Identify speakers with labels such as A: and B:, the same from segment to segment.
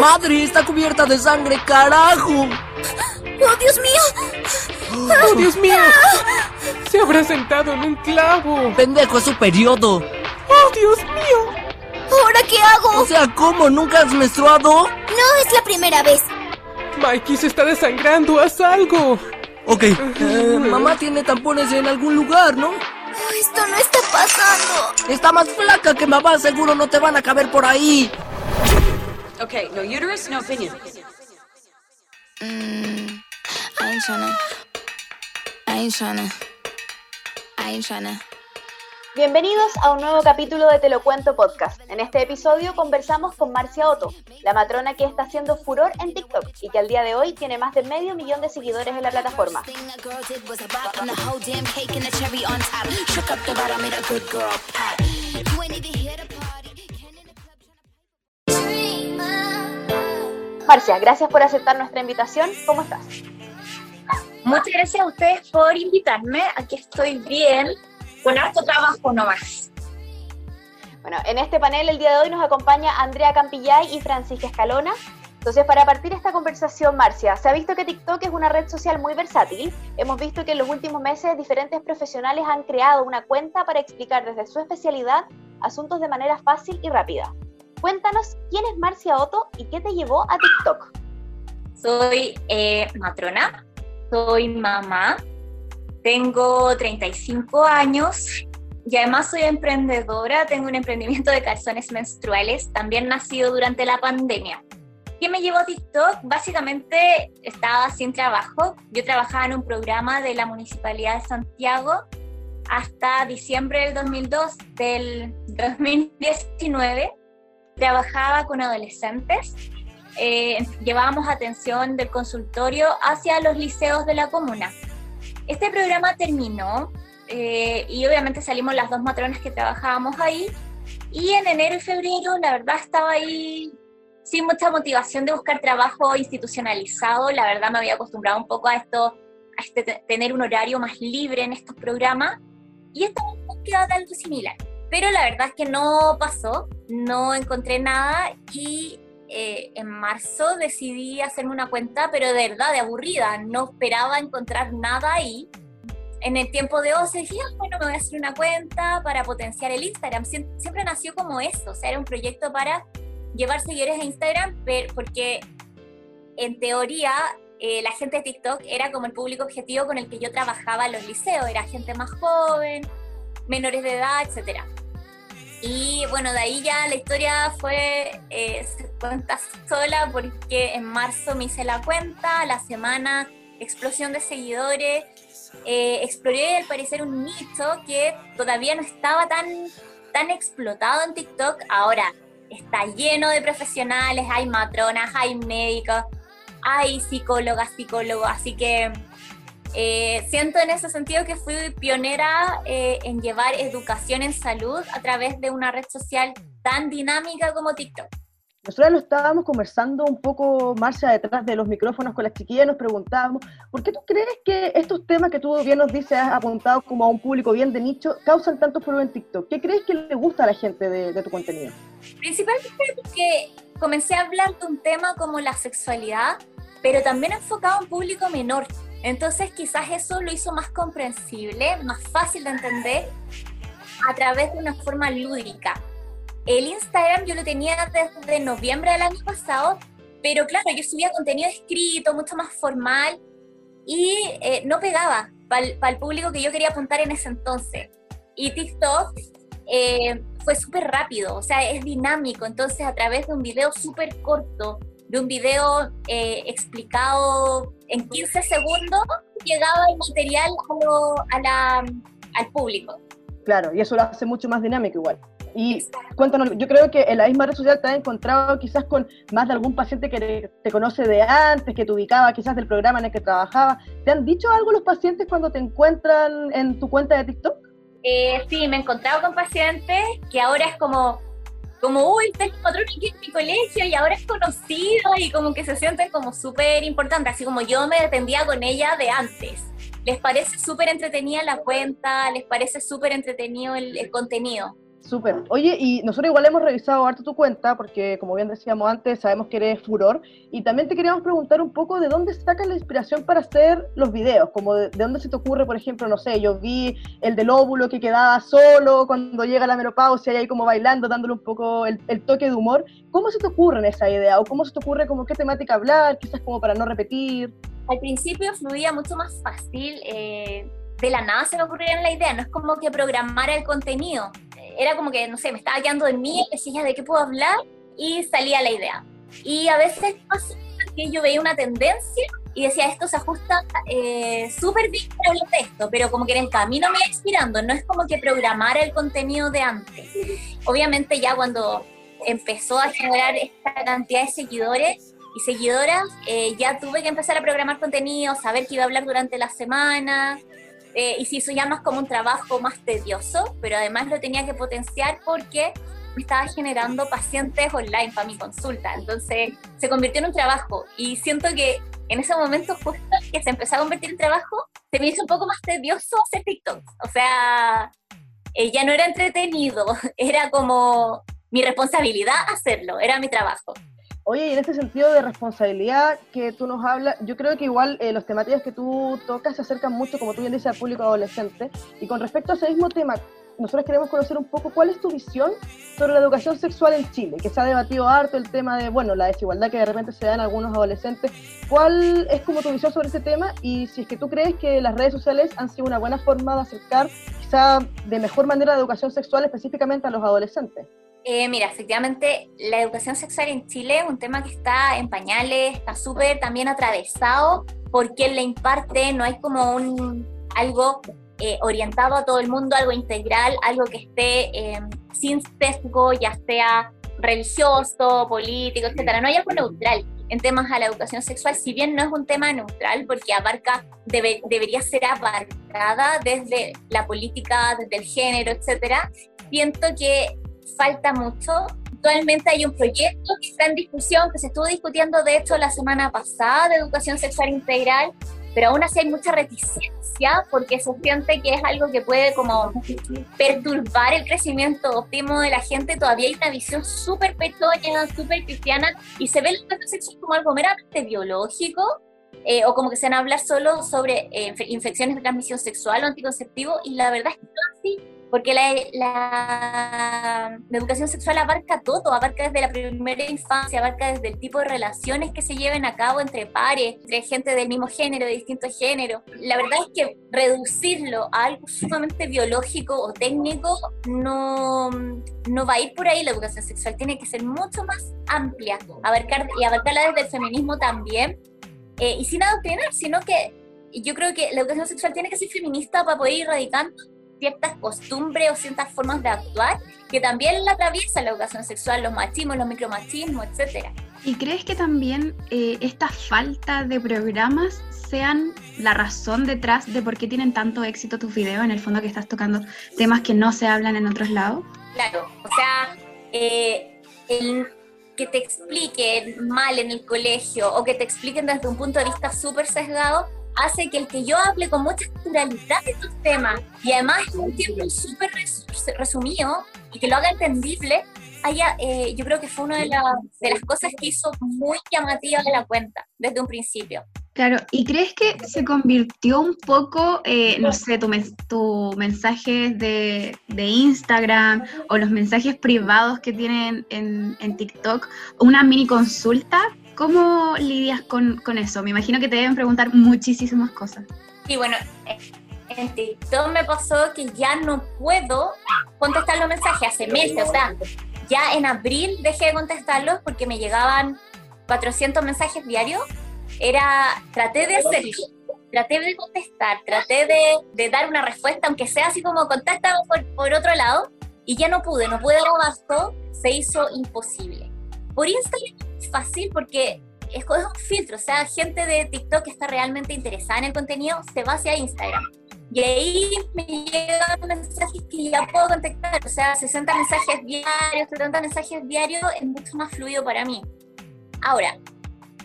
A: madre! ¡Está cubierta de sangre, carajo!
B: ¡Oh, Dios mío!
C: ¡Oh, Dios mío! Se habrá sentado en un clavo.
A: ¡Pendejo, es su periodo!
C: ¡Oh, Dios mío!
B: ¿Ahora qué hago?
A: O sea, ¿cómo? ¿Nunca has menstruado?
B: No es la primera vez.
C: Mikey se está desangrando, haz algo.
A: Ok, eh, mamá tiene tampones en algún lugar, ¿no?
B: Oh, esto no está pasando.
A: Está más flaca que mamá, seguro no te van a caber por ahí.
D: Okay, no uterus, no opinion.
B: Mm, I ain't tryna. I ain't tryna. I ain't tryna.
E: Bienvenidos a un nuevo capítulo de Te lo cuento podcast. En este episodio conversamos con Marcia Otto, la matrona que está haciendo furor en TikTok y que al día de hoy tiene más de medio millón de seguidores en la plataforma. Marcia, gracias por aceptar nuestra invitación. ¿Cómo estás?
F: Muchas gracias a ustedes por invitarme. Aquí estoy bien, con harto trabajo nomás.
E: Bueno, en este panel el día de hoy nos acompaña Andrea Campillay y Francisca Escalona. Entonces, para partir esta conversación, Marcia, se ha visto que TikTok es una red social muy versátil. Hemos visto que en los últimos meses diferentes profesionales han creado una cuenta para explicar desde su especialidad asuntos de manera fácil y rápida. Cuéntanos quién es Marcia Otto y qué te llevó a TikTok.
F: Soy eh, matrona, soy mamá, tengo 35 años y además soy emprendedora, tengo un emprendimiento de calzones menstruales, también nacido durante la pandemia. ¿Qué me llevó a TikTok? Básicamente estaba sin trabajo. Yo trabajaba en un programa de la Municipalidad de Santiago hasta diciembre del 2002, del 2019. Trabajaba con adolescentes. Eh, llevábamos atención del consultorio hacia los liceos de la comuna. Este programa terminó eh, y obviamente salimos las dos matronas que trabajábamos ahí. Y en enero y febrero, la verdad, estaba ahí sin mucha motivación de buscar trabajo institucionalizado. La verdad, me había acostumbrado un poco a esto, a este, tener un horario más libre en estos programas. Y estaba en búsqueda de algo similar. Pero la verdad es que no pasó, no encontré nada y eh, en marzo decidí hacerme una cuenta, pero de verdad, de aburrida. No esperaba encontrar nada ahí. En el tiempo de ocio dije, ah, bueno, me voy a hacer una cuenta para potenciar el Instagram. siempre nació como eso, o sea, era un proyecto para llevar seguidores a Instagram, porque en teoría eh, la gente de TikTok era como el público objetivo con el que yo trabajaba en los liceos, era gente más joven, menores de edad, etc. Y bueno, de ahí ya la historia fue, eh, se cuenta sola porque en marzo me hice la cuenta, la semana explosión de seguidores, eh, exploré al parecer un nicho que todavía no estaba tan, tan explotado en TikTok, ahora está lleno de profesionales, hay matronas, hay médicos, hay psicólogas, psicólogos, así que eh, siento en ese sentido que fui pionera eh, en llevar educación en salud a través de una red social tan dinámica como TikTok.
G: Nosotros lo estábamos conversando un poco, Marcia, detrás de los micrófonos con las chiquillas, nos preguntábamos, ¿por qué tú crees que estos temas que tú bien nos dices, has apuntado como a un público bien de nicho, causan tanto furor en TikTok? ¿Qué crees que le gusta a la gente de, tu contenido?
F: Principalmente porque comencé a hablar de un tema como la sexualidad, pero también enfocado a un público menor. Entonces quizás eso lo hizo más comprensible, más fácil de entender a través de una forma lúdica el Instagram yo lo tenía desde noviembre del año pasado, pero claro, yo subía contenido escrito, mucho más formal, y eh, no pegaba para el público que yo quería apuntar en ese entonces. Y TikTok eh, fue súper rápido, o sea, es dinámico, entonces a través de un video súper corto, de un video eh, explicado en 15 segundos, llegaba el material al público.
G: Claro, y eso lo hace mucho más dinámico igual. Y cuéntanos, yo creo que en la misma red social te has encontrado quizás con más de algún paciente que te conoce de antes, que te ubicaba quizás del programa en el que trabajaba. ¿Te han dicho algo los pacientes cuando te encuentran en tu cuenta de TikTok?
F: Eh, sí, me he encontrado con pacientes que ahora es como, como uy, está el patrón aquí en mi colegio y ahora es conocido y como que se sienten como súper importantes, así como yo me atendía con ella de antes. Les parece súper entretenida la cuenta, les parece súper entretenido el contenido.
G: Súper. Oye, y nosotros igual hemos revisado harto tu cuenta, porque como bien decíamos antes, sabemos que eres furor, y también te queríamos preguntar un poco de dónde sacas la inspiración para hacer los videos, como de, de dónde se te ocurre, por ejemplo, no sé, yo vi el del óvulo que quedaba solo cuando llega la menopausia y ahí como bailando, dándole un poco el, el toque de humor. ¿Cómo se te ocurre esa idea? ¿O cómo se te ocurre como qué temática hablar, quizás como para no repetir?
F: Al principio fluía mucho más fácil, eh, de la nada se me ocurría la idea, no es como que programara el contenido, era como que, no sé, me estaba quedando en mí, decía de qué puedo hablar y salía la idea. Y a veces que yo veía una tendencia y decía, esto se ajusta eh, súper bien para hablar de esto, pero como que en el camino me iba inspirando, no es como que programara el contenido de antes. Obviamente ya cuando empezó a generar esta cantidad de seguidores y seguidoras, eh, ya tuve que empezar a programar contenido, saber qué iba a hablar durante la semana, eh, y se hizo ya más como un trabajo más tedioso, pero además lo tenía que potenciar porque me estaba generando pacientes online para mi consulta. Entonces se convirtió en un trabajo y siento que en ese momento justo que se empezó a convertir en trabajo, se me hizo un poco más tedioso hacer TikTok. O sea, eh, ya no era entretenido, era como mi responsabilidad hacerlo, era mi trabajo.
G: Oye, y en este sentido de responsabilidad que tú nos hablas, yo creo que igual eh, los temáticas que tú tocas se acercan mucho, como tú bien dices, al público adolescente. Y con respecto a ese mismo tema, nosotros queremos conocer un poco cuál es tu visión sobre la educación sexual en Chile, que se ha debatido harto el tema de, bueno, la desigualdad que de repente se da en algunos adolescentes. ¿Cuál es como tu visión sobre ese tema? Y si es que tú crees que las redes sociales han sido una buena forma de acercar quizá de mejor manera la educación sexual específicamente a los adolescentes.
F: Eh, mira, efectivamente, la educación sexual en Chile es un tema que está en pañales, está súper también atravesado por quien le imparte, no hay como un algo eh, orientado a todo el mundo, algo integral, algo que esté eh, sin sesgo, ya sea religioso, político, etcétera. No hay algo neutral en temas a la educación sexual, si bien no es un tema neutral, porque abarca, debe, debería ser abarcada desde la política, desde el género, etcétera. Siento que falta mucho. Actualmente hay un proyecto que está en discusión, que se estuvo discutiendo de hecho la semana pasada de educación sexual integral, pero aún así hay mucha reticencia porque se siente que es algo que puede como perturbar el crecimiento óptimo de la gente. Todavía hay una visión súper pequeña, súper cristiana y se ve educación sexual como algo meramente biológico eh, o como que se van a hablar solo sobre eh, infecciones de transmisión sexual o anticonceptivo y la verdad es que no así porque la, la, la, educación sexual abarca todo, abarca desde la primera infancia, abarca desde el tipo de relaciones que se lleven a cabo entre pares, entre gente del mismo género, de distintos géneros. La verdad es que reducirlo a algo sumamente biológico o técnico no, no va a ir por ahí la educación sexual, tiene que ser mucho más amplia, abarcar, y abarcarla desde el feminismo también, eh, y sin adoctrinar, sino que yo creo que la educación sexual tiene que ser feminista para poder ir radicando ciertas costumbres o ciertas formas de actuar que también la atraviesa la educación sexual, los machismos, los micromachismos, etcétera.
H: ¿Y crees que también eh, esta falta de programas sean la razón detrás de por qué tienen tanto éxito tus videos, en el fondo que estás tocando temas que no se hablan en otros lados?
F: Claro, o sea, eh, el que te expliquen mal en el colegio o que te expliquen desde un punto de vista súper sesgado, hace que el que yo hable con mucha naturalidad de estos temas y además en un tiempo súper resumido y que lo haga entendible, haya, eh, yo creo que fue una de, la, de, las cosas que hizo muy llamativa de la cuenta desde un principio.
H: Claro, ¿y crees que se convirtió un poco, eh, no sé, tu, tu mensaje de, de, Instagram o los mensajes privados que tienen en, en TikTok, una mini consulta ¿Cómo lidias con, con, eso? Me imagino que te deben preguntar muchísimas cosas.
F: Sí, bueno, en TikTok me pasó que ya no puedo contestar los mensajes hace meses, o sea, ya en abril dejé de contestarlos porque me llegaban 400 mensajes diarios. Era, traté de hacerlo, traté de contestar, traté de, de, dar una respuesta, aunque sea así como contáctame por, por otro lado, y ya no pude, no pude dar abasto, se hizo imposible. Por Instagram fácil porque es, un filtro, o sea, gente de TikTok que está realmente interesada en el contenido se va hacia Instagram. Y ahí me llegan mensajes que ya puedo contactar, o sea, 60 mensajes diarios, 70 mensajes diarios es mucho más fluido para mí. Ahora,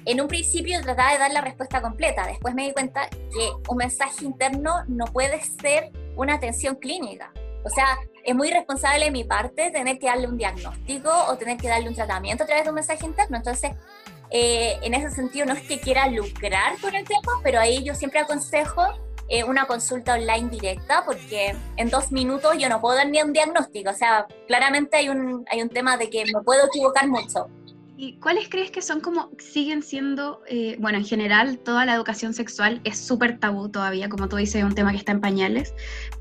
F: en un principio trataba de dar la respuesta completa, después me di cuenta que un mensaje interno no puede ser una atención clínica. O sea, es muy responsable de mi parte tener que darle un diagnóstico o tener que darle un tratamiento a través de un mensaje interno. Entonces, eh, en ese sentido, no es que quiera lucrar con el tema, pero ahí yo siempre aconsejo eh, una consulta online directa, porque en dos minutos yo no puedo dar ni un diagnóstico. O sea, claramente hay un, hay un tema de que me puedo equivocar mucho.
H: ¿Y cuáles crees que son como, siguen siendo, eh, bueno, en general toda la educación sexual es súper tabú todavía, como tú dices, es un tema que está en pañales,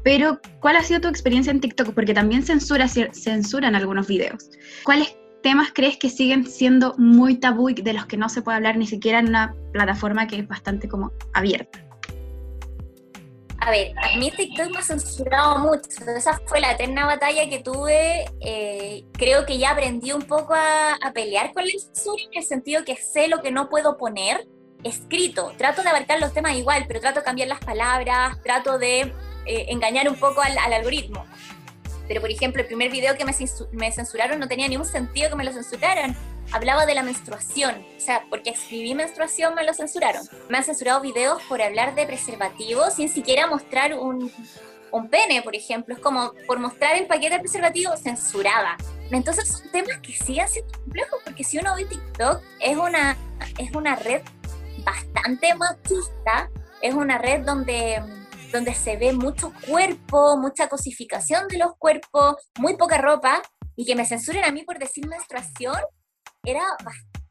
H: pero ¿cuál ha sido tu experiencia en TikTok? Porque también censura, censuran algunos videos. ¿Cuáles temas crees que siguen siendo muy tabú y de los que no se puede hablar ni siquiera en una plataforma que es bastante como abierta?
F: A ver, a mí TikTok me ha censurado mucho. Esa fue la eterna batalla que tuve. Eh, creo que ya aprendí un poco a, pelear con la censura en el sentido que sé lo que no puedo poner escrito. Trato de abarcar los temas igual, pero trato de cambiar las palabras, trato de eh, engañar un poco al, algoritmo. Pero, por ejemplo, el primer video que me, me censuraron no tenía ningún sentido que me lo censuraran hablaba de la menstruación, o sea, porque escribí menstruación me lo censuraron. Me han censurado videos por hablar de preservativos sin siquiera mostrar un, un pene, por ejemplo. Es como por mostrar el paquete de preservativo censurada. Entonces son temas que siguen siendo complejos porque si uno ve TikTok es una, es una red bastante machista, es una red donde donde se ve mucho cuerpo, mucha cosificación de los cuerpos, muy poca ropa, y que me censuren a mí por decir menstruación, era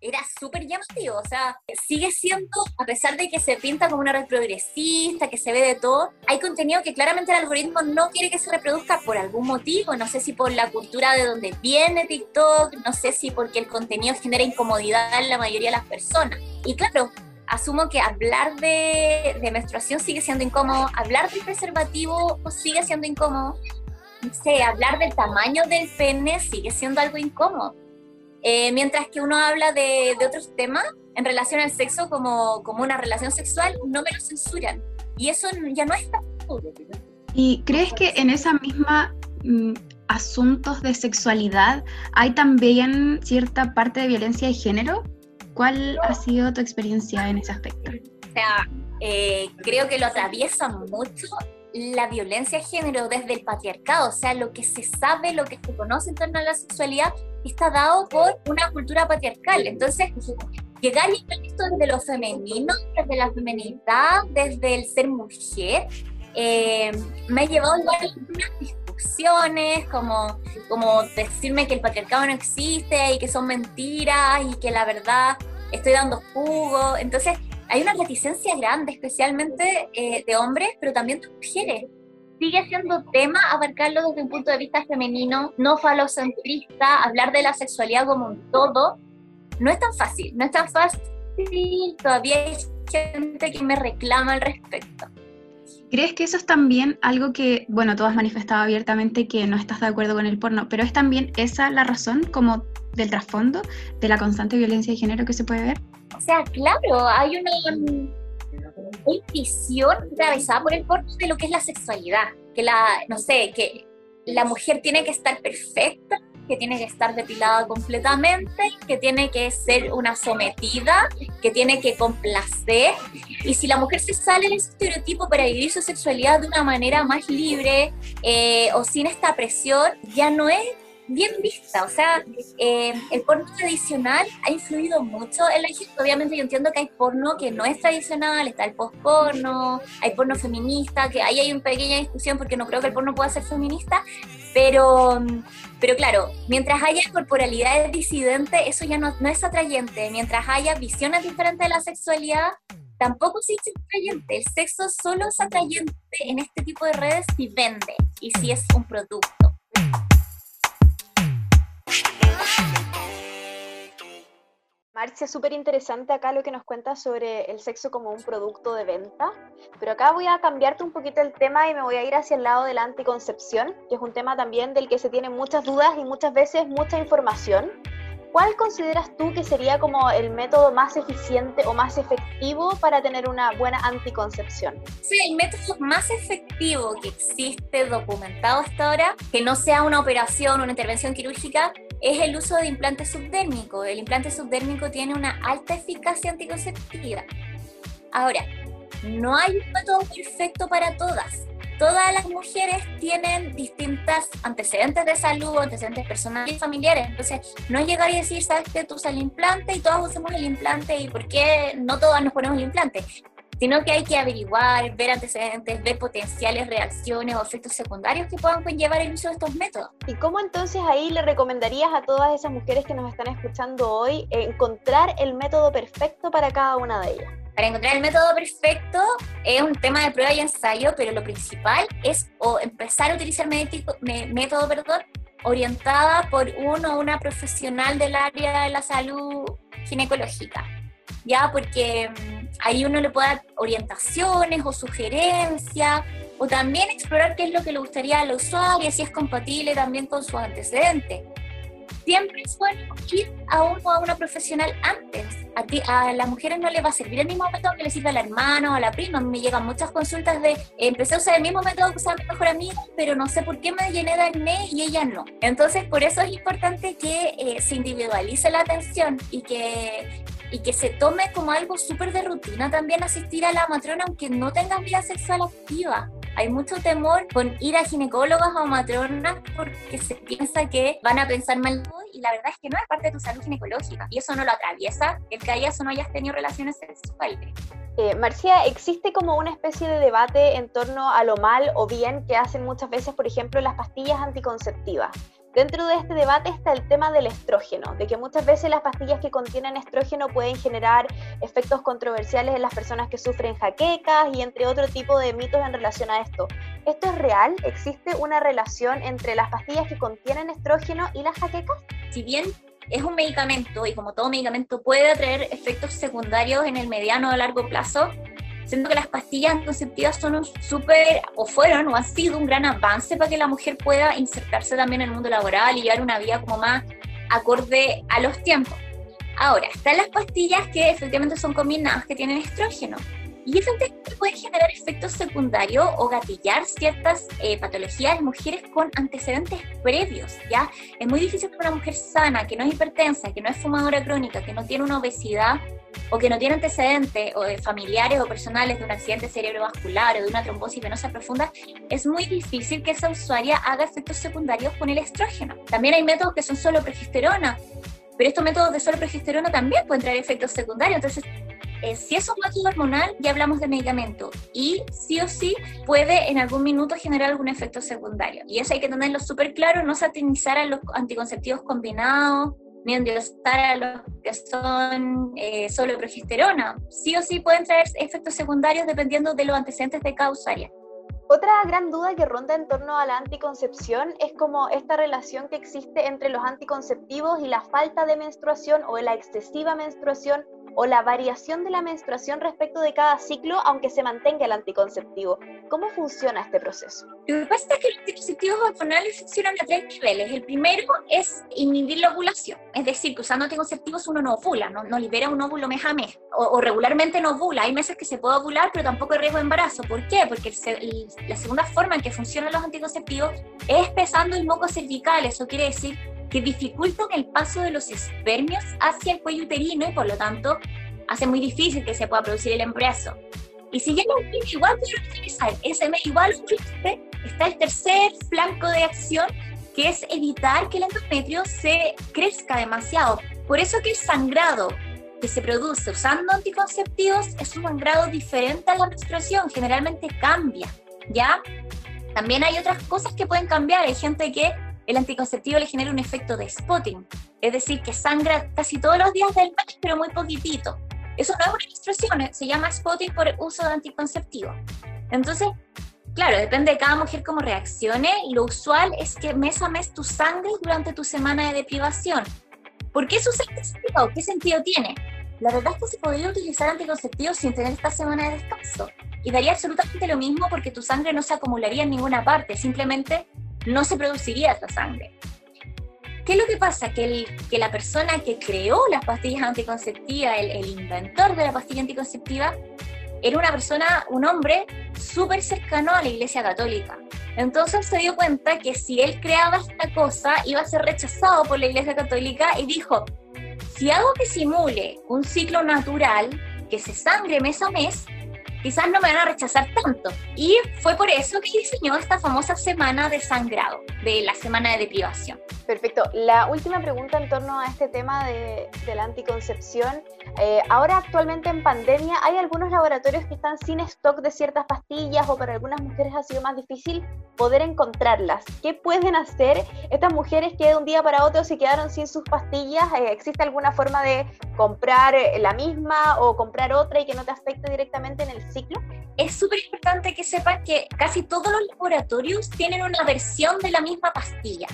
F: era súper llamativo, o sea, sigue siendo, a pesar de que se pinta como una red progresista, que se ve de todo, hay contenido que claramente el algoritmo no quiere que se reproduzca por algún motivo, no sé si por la cultura de donde viene TikTok, no sé si porque el contenido genera incomodidad en la mayoría de las personas. Y claro, asumo que hablar de, de menstruación sigue siendo incómodo, hablar del preservativo sigue siendo incómodo, no sé, hablar del tamaño del pene sigue siendo algo incómodo. Eh, mientras que uno habla de, otros temas en relación al sexo como, como una relación sexual, no me lo censuran. Y eso ya no es
H: ¿Y crees que en esa misma mm, asuntos de sexualidad hay también cierta parte de violencia de género? ¿Cuál ha sido tu experiencia en ese aspecto?
F: O sea, eh, creo que lo atraviesa mucho la violencia de género desde el patriarcado, o sea, lo que se sabe, lo que se conoce en torno a la sexualidad está dado por una cultura patriarcal. Entonces, llegar y ver esto desde lo femenino, desde la feminidad, desde el ser mujer, eh, me ha llevado a algunas como, como decirme que el patriarcado no existe y que son mentiras y que la verdad estoy dando jugo. Entonces, hay una reticencia grande, especialmente eh, de hombres, pero también de mujeres sigue siendo tema abarcarlo desde un punto de vista femenino, no falocentrista, hablar de la sexualidad como un todo, no es tan fácil, no es tan fácil, todavía hay gente que me reclama al respecto.
H: ¿Crees que eso es también algo que, bueno, tú has manifestado abiertamente que no estás de acuerdo con el porno, pero es también esa la razón como del trasfondo de la constante violencia de género que se puede ver?
F: O sea, claro, hay una visión atravesada por el porno de lo que es la sexualidad, que la, no sé, que la mujer tiene que estar perfecta, que tiene que estar depilada completamente, que tiene que ser una sometida, que tiene que complacer. Y si la mujer se sale del estereotipo para vivir su sexualidad de una manera más libre eh, o sin esta presión, ya no es bien vista. O sea, eh, el porno tradicional ha influido mucho en la gente. Obviamente yo entiendo que hay porno que no es tradicional, está el post-porno, hay porno feminista, que ahí hay una pequeña discusión porque no creo que el porno pueda ser feminista, pero, pero claro, mientras haya corporalidades disidentes, eso ya no, no es atrayente. Mientras haya visiones diferentes de la sexualidad, tampoco es atrayente. El sexo solo es atrayente en este tipo de redes si vende y si es un producto.
E: Marcia, súper interesante acá lo que nos cuentas sobre el sexo como un producto de venta, pero acá voy a cambiarte un poquito el tema y me voy a ir hacia el lado de la anticoncepción, que es un tema también del que se tienen muchas dudas y muchas veces mucha información. ¿Cuál consideras tú que sería como el método más eficiente o más efectivo para tener una buena anticoncepción?
F: Sí, el método más efectivo que existe documentado hasta ahora, que no sea una operación una intervención quirúrgica, es el uso de implante subdérmico. El implante subdérmico tiene una alta eficacia anticonceptiva. Ahora, no hay un método perfecto para todas todas las mujeres tienen distintas antecedentes de salud, antecedentes personales y familiares. Entonces, no llegar y decir, sabes que tú usas el implante y todas usamos el implante y por qué no todas nos ponemos el implante sino que hay que averiguar, ver antecedentes, ver potenciales reacciones o efectos secundarios que puedan conllevar el uso de estos métodos.
E: ¿Y cómo entonces ahí le recomendarías a todas esas mujeres que nos están escuchando hoy encontrar el método perfecto para cada una de ellas?
F: Para encontrar el método perfecto es un tema de prueba y ensayo, pero lo principal es o empezar a utilizar método perdón, orientada por uno o una profesional del área de la salud ginecológica, ya porque mm, ahí uno le puede dar orientaciones o sugerencias, o también explorar qué es lo que le gustaría a la usuaria, si es compatible también con sus antecedentes siempre es bueno ir a uno a una profesional antes. A, ti, a las mujeres no les va a servir el mismo método que le sirve a la hermana o a la prima. Me llegan muchas consultas de empecé a usar el mismo método que usaba mi mejor amiga, pero no sé por qué me llené de acné y ella no. Entonces, por eso es importante que eh, se individualice la atención y que y que se tome como algo súper de rutina también asistir a la matrona aunque no tengas vida sexual activa. Hay mucho temor con ir a ginecólogas o matronas porque se piensa que van a pensar mal y la verdad es que no es parte de tu salud ginecológica y eso no lo atraviesa el que hayas o no hayas tenido relaciones sexuales.
E: Eh, Marcia, ¿existe como una especie de debate en torno a lo mal o bien que hacen muchas veces, por ejemplo, las pastillas anticonceptivas? Dentro de este debate está el tema del estrógeno, de que muchas veces las pastillas que contienen estrógeno pueden generar efectos controversiales en las personas que sufren jaquecas y entre otro tipo de mitos en relación a esto. ¿Esto es real? ¿Existe una relación entre las pastillas que contienen estrógeno y las jaquecas?
F: Si bien es un medicamento y como todo medicamento puede traer efectos secundarios en el mediano o largo plazo, siento que las pastillas anticonceptivas son un súper, o fueron, o han sido un gran avance para que la mujer pueda insertarse también en el mundo laboral y llevar una vida como más acorde a los tiempos. Ahora, están las pastillas que efectivamente son combinadas, que tienen estrógeno. Y efectivamente pueden generar efectos secundarios o gatillar ciertas eh, patologías en mujeres con antecedentes previos, ¿ya? Es muy difícil que una mujer sana, que no es hipertensa, que no es fumadora crónica, que no tiene una obesidad o que no tiene antecedentes o de familiares o personales de un accidente cerebrovascular o de una trombosis venosa profunda, es muy difícil que esa usuaria haga efectos secundarios con el estrógeno. También hay métodos que son solo progesterona, pero estos métodos de solo progesterona también pueden traer efectos secundarios. Entonces, eh, si es un método hormonal, ya hablamos de medicamento y sí o sí puede en algún minuto generar algún efecto secundario. Y eso hay que tenerlo súper claro, no satinizar a los anticonceptivos combinados, ni endiosar a los que son eh, solo progesterona. Sí o sí pueden traer efectos secundarios dependiendo de los antecedentes de cada usuaria.
E: Otra gran duda que ronda en torno a la anticoncepción es como esta relación que existe entre los anticonceptivos y la falta de menstruación o la excesiva menstruación o la variación de la menstruación respecto de cada ciclo, aunque se mantenga el anticonceptivo. ¿Cómo funciona este proceso?
F: Lo que pasa es que los anticonceptivos hormonales funcionan a tres niveles. El primero es inhibir la ovulación, es decir, que usando anticonceptivos uno no ovula, no, no libera un óvulo mes a mes, o, regularmente no ovula. Hay meses que se puede ovular, pero tampoco hay riesgo de embarazo. ¿Por qué? Porque la segunda forma en que funcionan los anticonceptivos es pesando el moco cervical. Eso quiere decir que dificultan el paso de los espermios hacia el cuello uterino y por lo tanto hace muy difícil que se pueda producir el embarazo. Y si ya no igual puede utilizar SM igual está el tercer flanco de acción que es evitar que el endometrio se crezca demasiado. Por eso que el sangrado que se produce usando anticonceptivos es un sangrado diferente a la menstruación, generalmente cambia, ¿ya? También hay otras cosas que pueden cambiar, hay gente que el anticonceptivo le genera un efecto de spotting, es decir, que sangra casi todos los días del mes, pero muy poquitito. Eso no es una menstruación, eh, se llama spotting por uso de anticonceptivo. Entonces, claro, depende de cada mujer cómo reaccione. Lo usual es que mes a mes tú sangres durante tu semana de deprivación. ¿Por qué sucede esto? ¿Qué sentido tiene? La verdad es que se podría utilizar anticonceptivos sin tener esta semana de descanso. Y daría absolutamente lo mismo porque tu sangre no se acumularía en ninguna parte, simplemente no se produciría esa sangre. ¿Qué es lo que pasa? Que, el, que la persona que creó las pastillas anticonceptivas, el, inventor de la pastilla anticonceptiva, era una persona, un hombre súper cercano a la Iglesia Católica. Entonces se dio cuenta que si él creaba esta cosa, iba a ser rechazado por la Iglesia Católica y dijo, si hago que simule un ciclo natural, que se sangre mes a mes, quizás no me van a rechazar tanto. Y fue por eso que diseñó esta famosa semana de sangrado, de la semana de deprivación.
E: Perfecto. La última pregunta en torno a este tema de, la anticoncepción. Eh, ahora actualmente en pandemia hay algunos laboratorios que están sin stock de ciertas pastillas o para algunas mujeres ha sido más difícil poder encontrarlas. ¿Qué pueden hacer estas mujeres que de un día para otro se quedaron sin sus pastillas? Eh, ¿Existe alguna forma de comprar eh, la misma o comprar otra y que no te afecte directamente en el
F: Es súper importante que sepan que casi todos los laboratorios tienen una versión de la misma pastilla.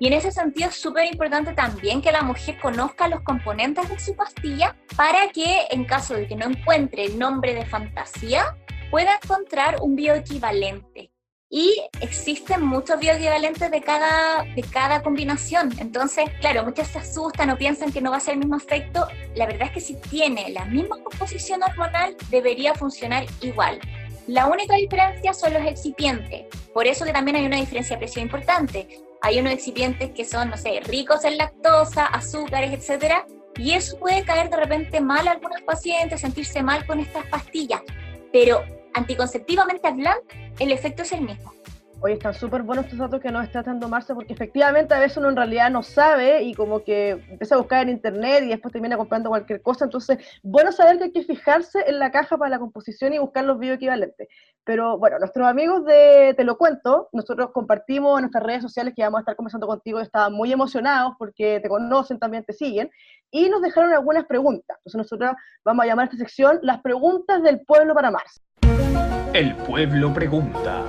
F: Y en ese sentido es súper importante también que la mujer conozca los componentes de su pastilla para que en caso de que no encuentre el nombre de fantasía, pueda encontrar un bioequivalente. Y existen muchos bioequivalentes de cada, de cada combinación. Entonces, claro, muchas se asustan o piensan que no va a ser el mismo efecto. La verdad es que si tiene la misma composición hormonal, debería funcionar igual. La única diferencia son los excipientes. Por eso que también hay una diferencia de precio importante hay unos excipientes que son, no sé, ricos en lactosa, azúcares, etcétera, y eso puede caer de repente mal a algunos pacientes, sentirse mal con estas pastillas, pero anticonceptivamente hablando, el efecto es el mismo.
G: Oye, están súper buenos estos datos que nos está dando Marcia, porque efectivamente a veces uno en realidad no sabe y como que empieza a buscar en internet y después termina comprando cualquier cosa. Entonces, bueno saber que hay que fijarse en la caja para la composición y buscar los bioequivalentes. Pero bueno, nuestros amigos de Te lo cuento, nosotros compartimos en nuestras redes sociales que vamos a estar conversando contigo, estaban muy emocionados porque te conocen, también te siguen, y nos dejaron algunas preguntas. Entonces nosotros vamos a llamar a esta sección las preguntas del pueblo para Marcia.
I: El pueblo pregunta.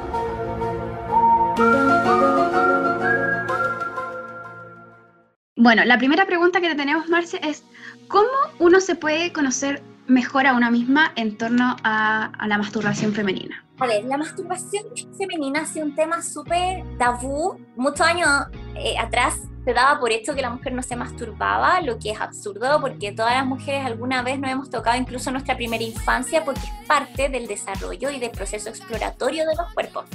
H: Bueno, la primera pregunta que tenemos, Marce, es ¿cómo uno se puede conocer mejor a una misma en torno a, la masturbación femenina?
F: A ver, la masturbación femenina ha sido un tema súper tabú. Muchos años eh, atrás se daba por hecho que la mujer no se masturbaba, lo que es absurdo porque todas las mujeres alguna vez nos hemos tocado incluso nuestra primera infancia porque es parte del desarrollo y del proceso exploratorio de los cuerpos.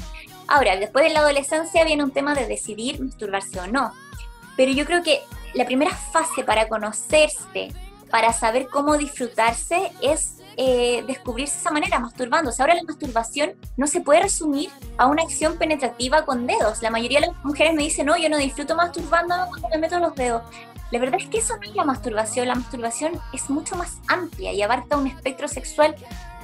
F: Ahora, después de la adolescencia viene un tema de decidir masturbarse o no. Pero yo creo que la primera fase para conocerse, para saber cómo disfrutarse, es eh, descubrirse de esa manera, masturbándose. Ahora la masturbación no se puede resumir a una acción penetrativa con dedos. La mayoría de las mujeres me dicen, no, yo no disfruto masturbándome cuando me meto los dedos. La verdad es que eso no es la masturbación. La masturbación es mucho más amplia y abarca un espectro sexual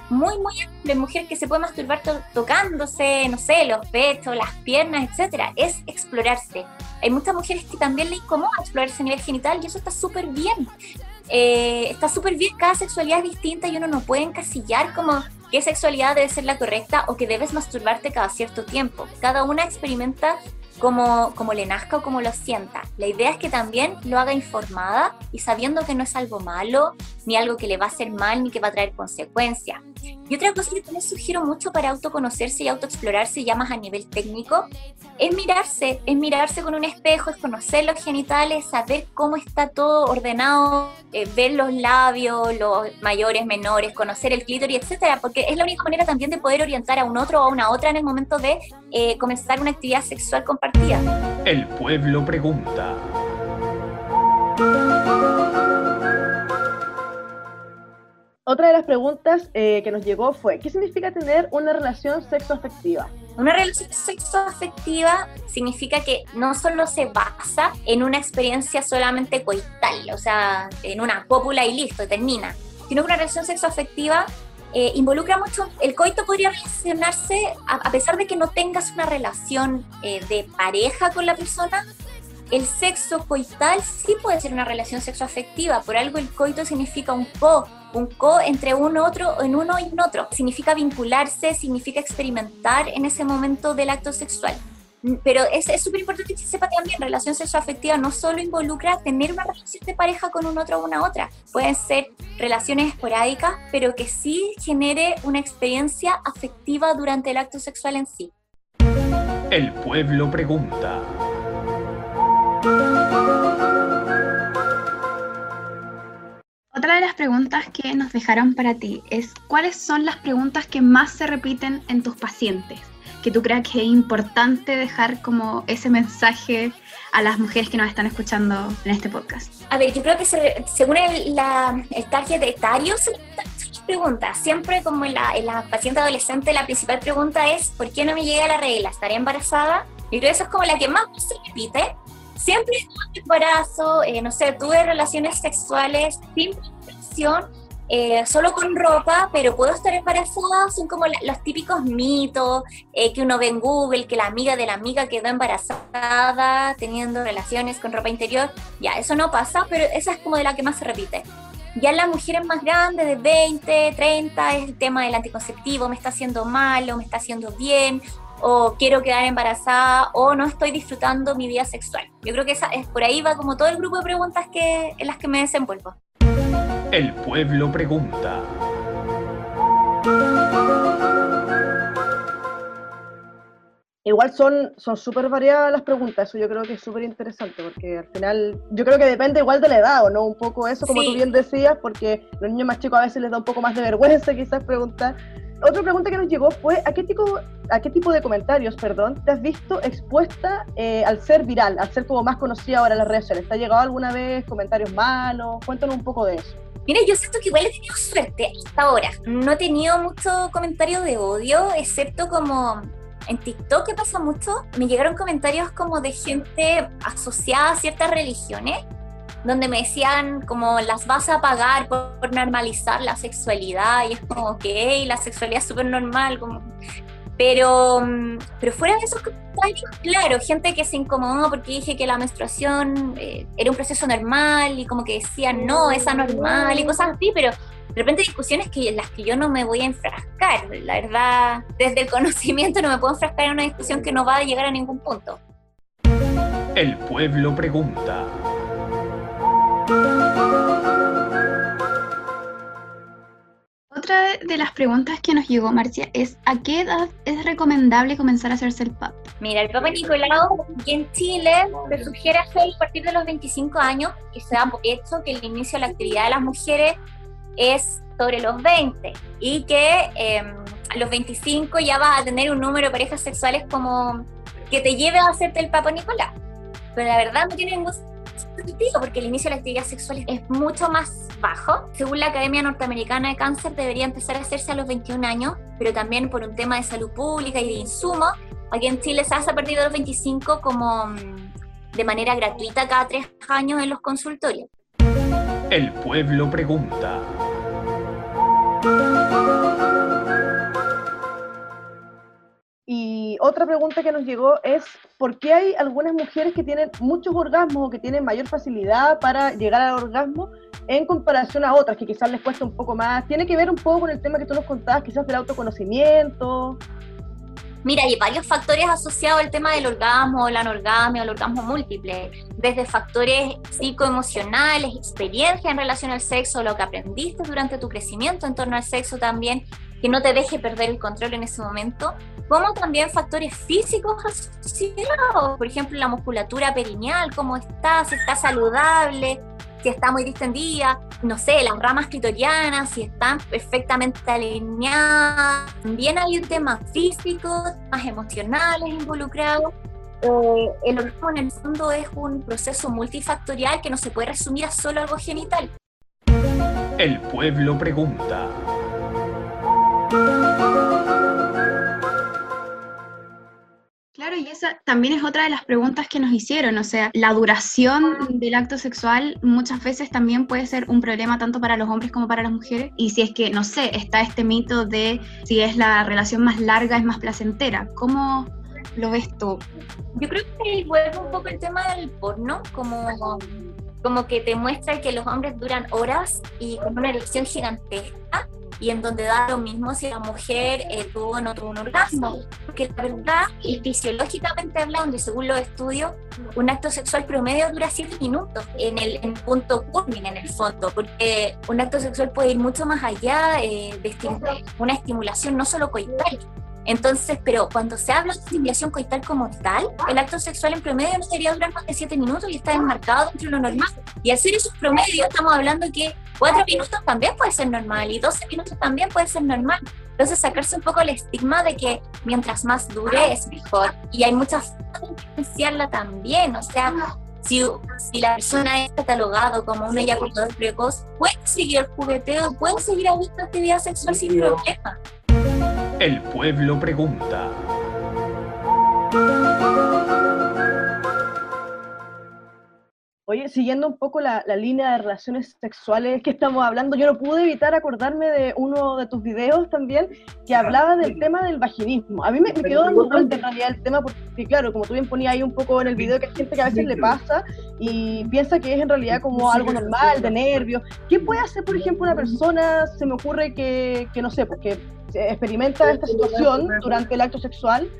F: muy, muy de mujer que se puede masturbar tocándose, no sé, los pechos, las piernas, etcétera. Es explorarse. Hay muchas mujeres que también le incomoda explorarse a nivel genital y eso está súper bien. Eh, está súper bien, cada sexualidad es distinta y uno no puede encasillar como qué sexualidad debe ser la correcta o que debes masturbarte cada cierto tiempo. Cada una experimenta como, como le nazca o como lo sienta. La idea es que también lo haga informada y sabiendo que no es algo malo, ni algo que le va a hacer mal, ni que va a traer consecuencias. Y otra cosa que también sugiero mucho para autoconocerse y autoexplorarse ya más a nivel técnico, es mirarse, es mirarse con un espejo, es conocer los genitales, saber cómo está todo ordenado, eh, ver los labios, los mayores, menores, conocer el clítoris, etcétera, porque es la única manera también de poder orientar a un otro o a una otra en el momento de eh, comenzar una actividad sexual compartida.
I: El pueblo pregunta.
G: Otra de las preguntas eh, que nos llegó fue, ¿qué significa tener una relación sexoafectiva?
F: Una relación sexoafectiva significa que no solo se basa en una experiencia solamente coital, o sea, en una cópula y listo, termina, sino que una relación sexoafectiva eh, involucra mucho, el coito podría relacionarse, a, pesar de que no tengas una relación eh, de pareja con la persona, el sexo coital sí puede ser una relación sexoafectiva, por algo el coito significa un co, un co entre uno otro, en uno y en otro. Significa vincularse, significa experimentar en ese momento del acto sexual. Pero es súper importante que se sepa también, relación sexoafectiva no solo involucra tener una relación de pareja con un otro o una otra, pueden ser relaciones esporádicas, pero que sí genere una experiencia afectiva durante el acto sexual en sí.
I: El pueblo pregunta.
H: Otra de las preguntas que nos dejaron para ti es cuáles son las preguntas que más se repiten en tus pacientes, que tú creas que es importante dejar como ese mensaje a las mujeres que nos están escuchando en este podcast.
F: A ver, yo creo que según el, la, el target etario, preguntas. Siempre como en la, en la paciente adolescente la principal pregunta es ¿por qué no me llega la regla? ¿Estaré embarazada? Y creo que esa es como la que más se repite. Siempre tuve embarazo, eh, no sé, tuve relaciones sexuales sin protección, eh, solo con ropa, pero puedo estar embarazada, son como la- los típicos mitos eh, que uno ve en Google, que la amiga de la amiga quedó embarazada teniendo relaciones con ropa interior. Ya, eso no pasa, pero esa es como de la que más se repite. Ya en las mujeres más grandes, de 20, 30, es el tema del anticonceptivo, me está haciendo mal o me está haciendo bien, o quiero quedar embarazada, o no estoy disfrutando mi vida sexual. Yo creo que esa es por ahí va como todo el grupo de preguntas que, en las que me desenvuelvo.
I: El pueblo pregunta.
G: Igual son son súper variadas las preguntas, eso yo creo que es súper interesante, porque al final yo creo que depende igual de la edad, ¿o no? Un poco eso, como
F: Sí.
G: tú bien decías, porque los niños más chicos a veces les da un poco más de vergüenza quizás preguntar. Otra pregunta que nos llegó fue, ¿a qué tipo, a qué tipo de comentarios, perdón, te has visto expuesta eh, al ser viral, al ser como más conocida ahora en las redes sociales? ¿Te ha llegado alguna vez comentarios malos? Cuéntanos un poco de eso.
F: Mira, yo siento que igual he tenido suerte hasta ahora. No he tenido mucho comentario de odio, excepto como en TikTok que pasa mucho. Me llegaron comentarios como de gente asociada a ciertas religiones, donde me decían como las vas a pagar por, por normalizar la sexualidad y es como, ok, la sexualidad es súper normal, como... Pero, mm, pero fuera de esos comentarios, claro, gente que se incomodó porque dije que la menstruación eh, era un proceso normal y como que decían, no, es anormal y cosas así, pero de repente discusiones que en las que yo no me voy a enfrascar. La verdad, desde el conocimiento no me puedo enfrascar en una discusión que no va a llegar a ningún punto.
I: El pueblo pregunta.
H: Otra de las preguntas que nos llegó, Marcia, es ¿a qué edad es recomendable comenzar a hacerse el PAP?
F: Mira, el Papa Nicolau aquí en Chile se sugiere hacer a partir de los 25 años, que se da por hecho que el inicio de la actividad de las mujeres es sobre los 20 y que eh, a los 25 ya vas a tener un número de parejas sexuales como que te lleve a hacerte el Papa Nicolau. Pero la verdad no tiene ningún sentido porque el inicio de la actividad sexual es mucho más bajo. Según la Academia Norteamericana de Cáncer debería empezar a hacerse a los 21 años, pero también por un tema de salud pública y de insumos Aquí en Chile se hace a partir de los 25 como mm, de manera gratuita cada tres años en los consultorios.
I: El pueblo pregunta.
G: Y otra pregunta que nos llegó es, ¿por qué hay algunas mujeres que tienen muchos orgasmos o que tienen mayor facilidad para llegar al orgasmo en comparación a otras que quizás les cuesta un poco más? Tiene que ver un poco con el tema que tú nos contabas, quizás del autoconocimiento.
F: Mira, hay varios factores asociados al tema del orgasmo, la anorgasmia, el orgasmo múltiple, desde factores psicoemocionales, experiencia en relación al sexo, lo que aprendiste durante tu crecimiento en torno al sexo también, que no te deje perder el control en ese momento, como también factores físicos asociados, por ejemplo, la musculatura perineal, cómo está, si está saludable, si está muy distendida, no sé, las ramas clitorianas, si están perfectamente alineadas. También hay un tema físico, más emocionales involucrados. Eh, el orgasmo en el fondo es un proceso multifactorial que no se puede resumir a solo algo genital.
I: El pueblo pregunta.
H: Claro, y esa también es otra de las preguntas que nos hicieron, o sea, la duración del acto sexual muchas veces también puede ser un problema tanto para los hombres como para las mujeres, y si es que, no sé, está este mito de si es la relación más larga es más placentera, ¿cómo lo ves tú?
F: Yo creo que vuelve un poco el tema del porno, como, como que te muestra que los hombres duran horas y con una erección gigantesca, y en donde da lo mismo si la mujer eh, tuvo o no tuvo un orgasmo. Porque la verdad, y fisiológicamente hablando, y según los estudios, un acto sexual promedio dura 7 minutos en el, en punto culmine, en el fondo, porque un acto sexual puede ir mucho más allá eh, de estimular una estimulación no solo coital. Entonces, pero cuando se habla de estimulación coital como tal, el acto sexual en promedio no debería durar más de 7 minutos y está enmarcado dentro de lo normal. Y al ser esos promedios, estamos hablando que 4 minutos también puede ser normal y 12 minutos también puede ser normal. Entonces, sacarse un poco el estigma de que mientras más dure es mejor. Y hay muchas formas de influenciarla también. O sea, si, si la persona es catalogado como un eyaculador precoz, puede seguir el jugueteo, puede seguir habiendo actividad sexual sin problema.
I: El pueblo pregunta.
G: Oye, siguiendo un poco la, la, línea de relaciones sexuales que estamos hablando, yo no pude evitar acordarme de uno de tus videos también que hablaba del tema del vaginismo. A mí me, me quedó dando vuelta en realidad el tema porque, claro, como tú bien ponías ahí un poco en el video, que hay gente que a veces le pasa y piensa que es en realidad como algo normal, de nervios. ¿Qué puede hacer, por ejemplo, una persona, se me ocurre que, que no sé, porque experimenta esta situación durante el acto sexual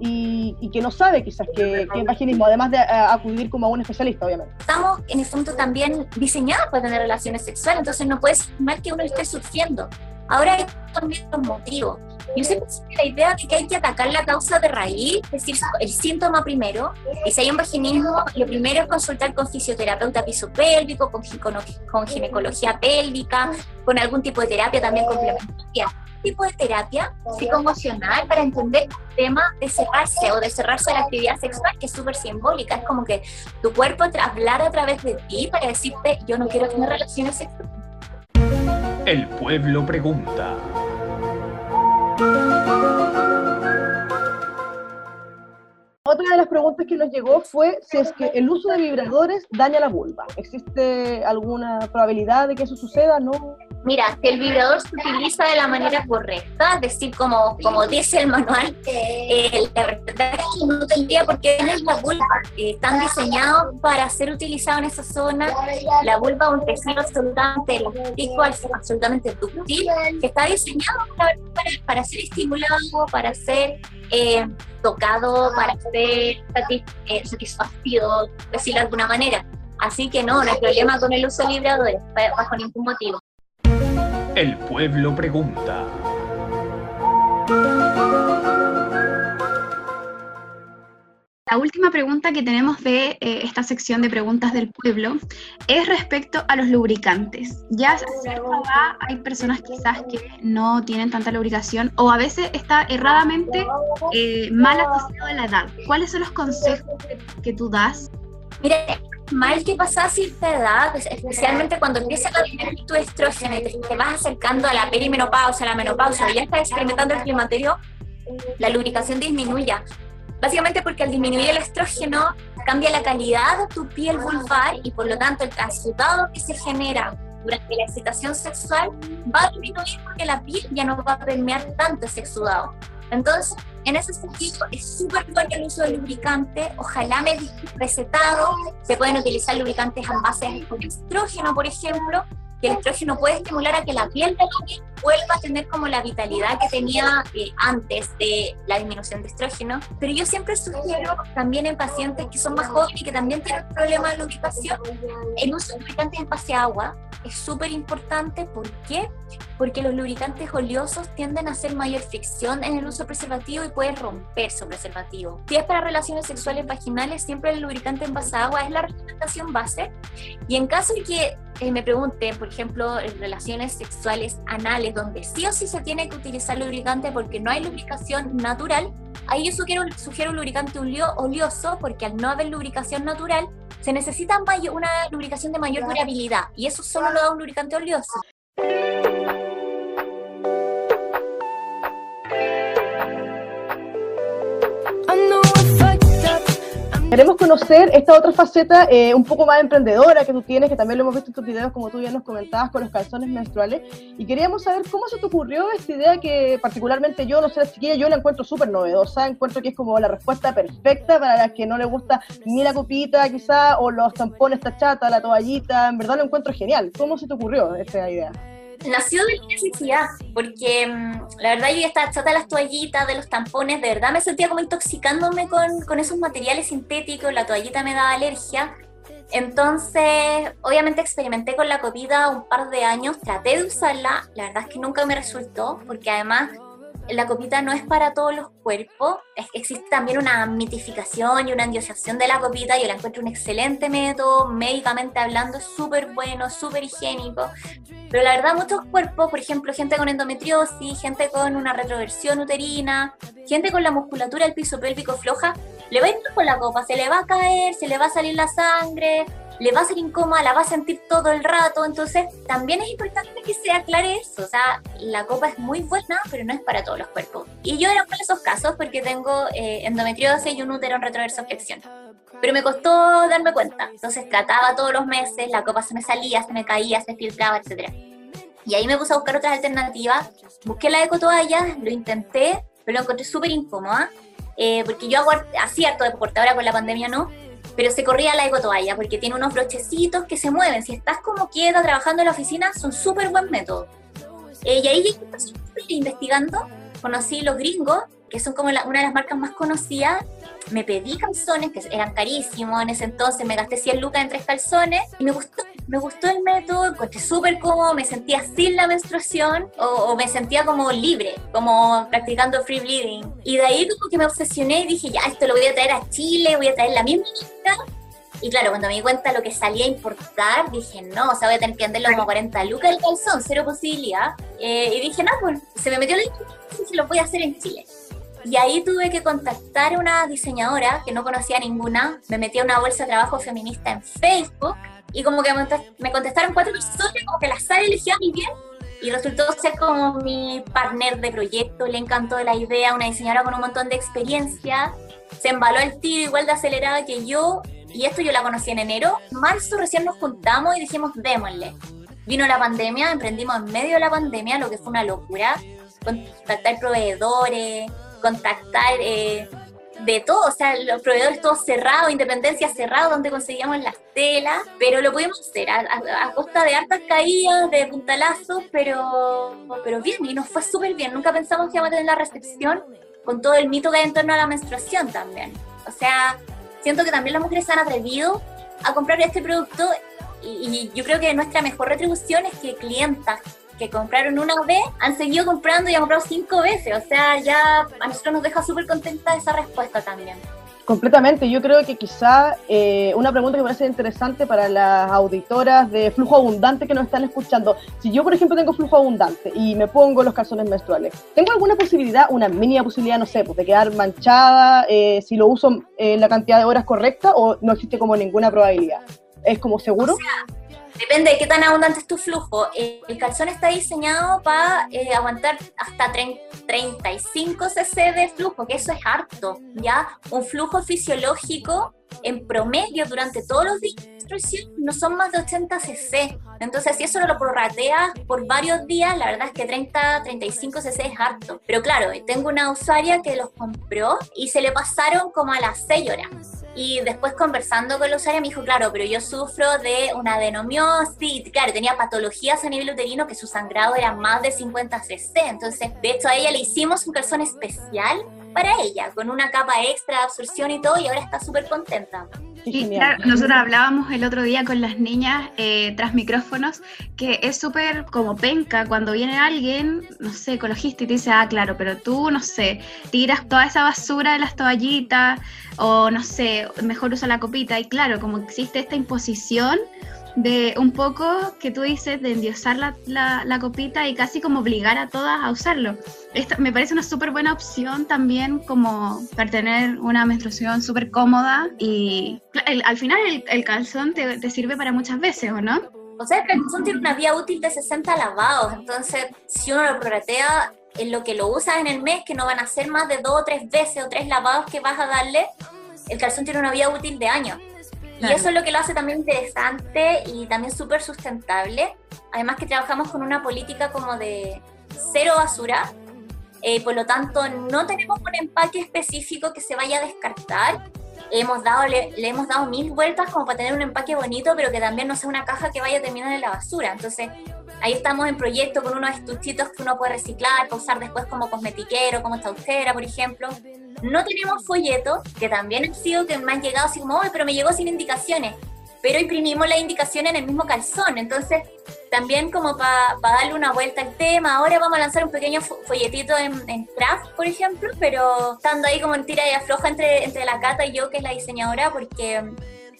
G: y, y, que no sabe quizás que, que es vaginismo, además de a, acudir como a un especialista, obviamente.
F: Estamos en este punto también diseñados para tener relaciones sexuales, entonces no puede ser mal que uno esté surgiendo. Ahora hay también los motivos. Yo siempre tengo la idea de que hay que atacar la causa de raíz, es decir, el síntoma primero, y si hay un vaginismo, lo primero es consultar con fisioterapeuta pisopélvico, con, con, con ginecología pélvica, con algún tipo de terapia también complementaria tipo de terapia psicoemocional para entender el tema de cerrarse o de cerrarse a la actividad sexual, que es súper simbólica. Es como que tu cuerpo hablar a través de ti para decirte, yo no quiero tener relaciones sexuales.
I: El pueblo pregunta.
G: Otra de las preguntas que nos llegó fue si es que el uso de vibradores daña la vulva. ¿Existe alguna probabilidad de que eso suceda? ¿No?
F: Mira, si el vibrador se utiliza de la manera correcta, es decir, como, como dice el manual, eh, la verdad es que no tendría por qué la vulva. Están diseñados para ser utilizados en esa zona. La vulva es un tejido absolutamente elástico, absolutamente dúctil, que está diseñado para, ser estimulado, para ser eh, tocado, para eh, satisfacido, decirlo de alguna manera. Así que no, no hay problema con el uso de bajo ningún motivo.
I: El pueblo pregunta.
H: La última pregunta que tenemos de eh, esta sección de preguntas del pueblo es respecto a los lubricantes. Ya hay personas quizás que no tienen tanta lubricación o a veces está erradamente eh, mal asociado a la edad. ¿Cuáles son los consejos que, que tú das?
F: Mira, mal que pasa a cierta edad, especialmente cuando empieza a disminuir tu estrógeno y te, vas acercando a la perimenopausia, a la menopausia, o ya estás experimentando el climaterio, la lubricación disminuye. Básicamente porque al disminuir el estrógeno cambia la calidad de tu piel vulvar y por lo tanto el resultado que se genera durante la excitación sexual va a disminuir porque la piel ya no va a permear tanto ese exudado. Entonces, en ese sentido, es súper bueno el uso de lubricante. Ojalá me recetado. Se pueden utilizar lubricantes en base con estrógeno, por ejemplo, que el estrógeno puede estimular a que la piel de la piel vuelva a tener como la vitalidad que tenía eh, antes de la disminución de estrógeno. Pero yo siempre sugiero también en pacientes que son más jóvenes y que también tienen problemas de lubricación, el uso de en base a agua es súper importante. ¿Por qué? Porque los lubricantes oleosos tienden a hacer mayor fricción en el uso preservativo y pueden romper su preservativo. Si es para relaciones sexuales vaginales, siempre el lubricante en base a agua es la recomendación base. Y en caso de que eh, me pregunten, por ejemplo, en relaciones sexuales anales, donde sí o sí se tiene que utilizar lubricante porque no hay lubricación natural, ahí yo sugiero, sugiero un lubricante oleoso porque al no haber lubricación natural, se necesita mayor, una lubricación de mayor durabilidad y eso solo lo da un lubricante oleoso.
G: Queremos conocer esta otra faceta eh, un poco más emprendedora que tú tienes, que también lo hemos visto en tus videos, como tú ya nos comentabas, con los calzones menstruales. Y queríamos saber cómo se te ocurrió esta idea que particularmente yo, no sé, la chiquilla, yo la encuentro súper novedosa, encuentro que es como la respuesta perfecta para las que no les gusta ni la copita quizá, o los tampones, esta chata, la toallita, en verdad lo encuentro genial. ¿Cómo se te ocurrió esta idea?
F: Nació de mi necesidad, porque mmm, la verdad yo estaba chata de las toallitas, de los tampones, de verdad me sentía como intoxicándome con, con esos materiales sintéticos, la toallita me daba alergia. Entonces, obviamente experimenté con la copita un par de años, traté de usarla, la verdad es que nunca me resultó, porque además la copita no es para todos los cuerpos, existe también una mitificación y una endiosación de la copita, yo la encuentro un excelente método, médicamente hablando, súper bueno, súper higiénico, pero la verdad muchos cuerpos, por ejemplo, gente con endometriosis, gente con una retroversión uterina, gente con la musculatura del piso pélvico floja, le va a ir con la copa, se le va a caer, se le va a salir la sangre, le va a ser incómoda, la va a sentir todo el rato, entonces también es importante que se aclare eso, o sea, la copa es muy buena, pero no es para todos los cuerpos. Y yo era uno de esos casos porque tengo eh, endometriosis y un útero en retroverso flexión. Pero me costó darme cuenta, entonces trataba todos los meses, la copa se me salía, se me caía, se filtraba, etc. Y ahí me puse a buscar otras alternativas, busqué la ecotoalla, lo intenté, pero lo encontré súper incómoda, eh, porque yo hago hacía harto deporte, ahora con la pandemia no, pero se corría la ecotoalla porque tiene unos brochecitos que se mueven. Si estás como quieta trabajando en la oficina, son súper buen método. Eh, y ahí investigando, conocí los gringos, que son como una de las marcas más conocidas. Me pedí calzones, que eran carísimos en ese entonces, me gasté 100 lucas en tres calzones y me gustó, me gustó el método, encontré súper cómodo, me sentía sin la menstruación o, o, me sentía como libre, como practicando free bleeding. Y de ahí como que me obsesioné y dije, ya, esto lo voy a traer a Chile, voy a traer la misma marca y claro, cuando me di cuenta lo que salía a importar, dije, no, o sea, voy a tener que venderlo como 40 lucas el calzón, cero posibilidad. Eh, y dije, no, pues se me metió la y se lo voy a hacer en Chile. Y ahí tuve que contactar a una diseñadora que no conocía ninguna. Me metí a una bolsa de trabajo feminista en Facebook y como que me contestaron cuatro personas, como que la sala eligió a mi bien. Y resultó ser como mi partner de proyecto, le encantó la idea, una diseñadora con un montón de experiencia. Se embaló el tiro igual de acelerada que yo y esto yo la conocí en enero. Marzo recién nos juntamos y dijimos, démosle. Vino la pandemia, emprendimos en medio de la pandemia, lo que fue una locura. Contactar proveedores, contactar eh, de todo, o sea, los proveedores todos cerrados, Independencia cerrado, donde conseguíamos las telas, pero lo pudimos hacer a, costa de hartas caídas, de puntalazos, pero, pero bien, y nos fue súper bien. Nunca pensamos que íbamos a tener la recepción con todo el mito que hay en torno a la menstruación también. O sea, siento que también las mujeres se han atrevido a comprar este producto y, yo creo que nuestra mejor retribución es que clientas que compraron una vez han seguido comprando y han comprado cinco veces. O sea, ya a nosotros nos deja súper contenta esa respuesta también.
G: Completamente, yo creo que quizá eh, una pregunta que me parece interesante para las auditoras de flujo abundante que nos están escuchando. Si yo, por ejemplo, tengo flujo abundante y me pongo los calzones menstruales, ¿tengo alguna posibilidad, una mínima posibilidad, no sé, pues, de quedar manchada eh, si lo uso en la cantidad de horas correcta o no existe como ninguna probabilidad? ¿Es como seguro?
F: Depende de qué tan abundante es tu flujo. El calzón está diseñado para eh, aguantar hasta 35 cc de flujo, que eso es harto, ¿ya? Un flujo fisiológico en promedio durante todos los días no son más de 80 cc. Entonces, si eso lo prorrateas por varios días, la verdad es que 30, 35 cc es harto. Pero claro, tengo una usuaria que los compró y se le pasaron como a las 6 horas. Y después conversando con la usuaria me dijo, claro, pero yo sufro de una adenomiosis, claro, tenía patologías a nivel uterino que su sangrado era más de 50 cc. Entonces, de hecho, a ella le hicimos un calzón especial para ella, con una capa extra de absorción y todo, y ahora está súper contenta.
H: Sí, claro, nosotros hablábamos el otro día con las niñas eh, tras micrófonos que es súper como penca cuando viene alguien, no sé, ecologista y te dice, ah, claro, pero tú, no sé, tiras toda esa basura de las toallitas o no sé, mejor usa la copita. Y claro, como existe esta imposición de un poco que tú dices de endiosar la, la, copita y casi como obligar a todas a usarlo. Esta, me parece una súper buena opción también como para tener una menstruación súper cómoda y al final el, calzón te, te, sirve para muchas veces, ¿o no?
F: O sea, el calzón tiene una vía útil de 60 lavados, entonces si uno lo prorratea en lo que lo usas en el mes, que no van a ser más de dos o tres veces o tres lavados que vas a darle, el calzón tiene una vía útil de años. Y eso es lo que lo hace también interesante y también súper sustentable. Además que trabajamos con una política como de cero basura, eh, por lo tanto no tenemos un empaque específico que se vaya a descartar. Hemos dado, le, hemos dado mil vueltas como para tener un empaque bonito, pero que también no sea una caja que vaya a terminar en la basura. Entonces ahí estamos en proyecto con unos estuchitos que uno puede reciclar, para usar después como cosmetiquero, como taustera, por ejemplo. No tenemos folletos, que también han sido que me han llegado así como, pero me llegó sin indicaciones. Pero imprimimos la indicación en el mismo calzón. Entonces, también como para darle una vuelta al tema. Ahora vamos a lanzar un pequeño folletito en, craft, por ejemplo, pero estando ahí como en tira y afloja entre, entre la Cata y yo, que es la diseñadora, porque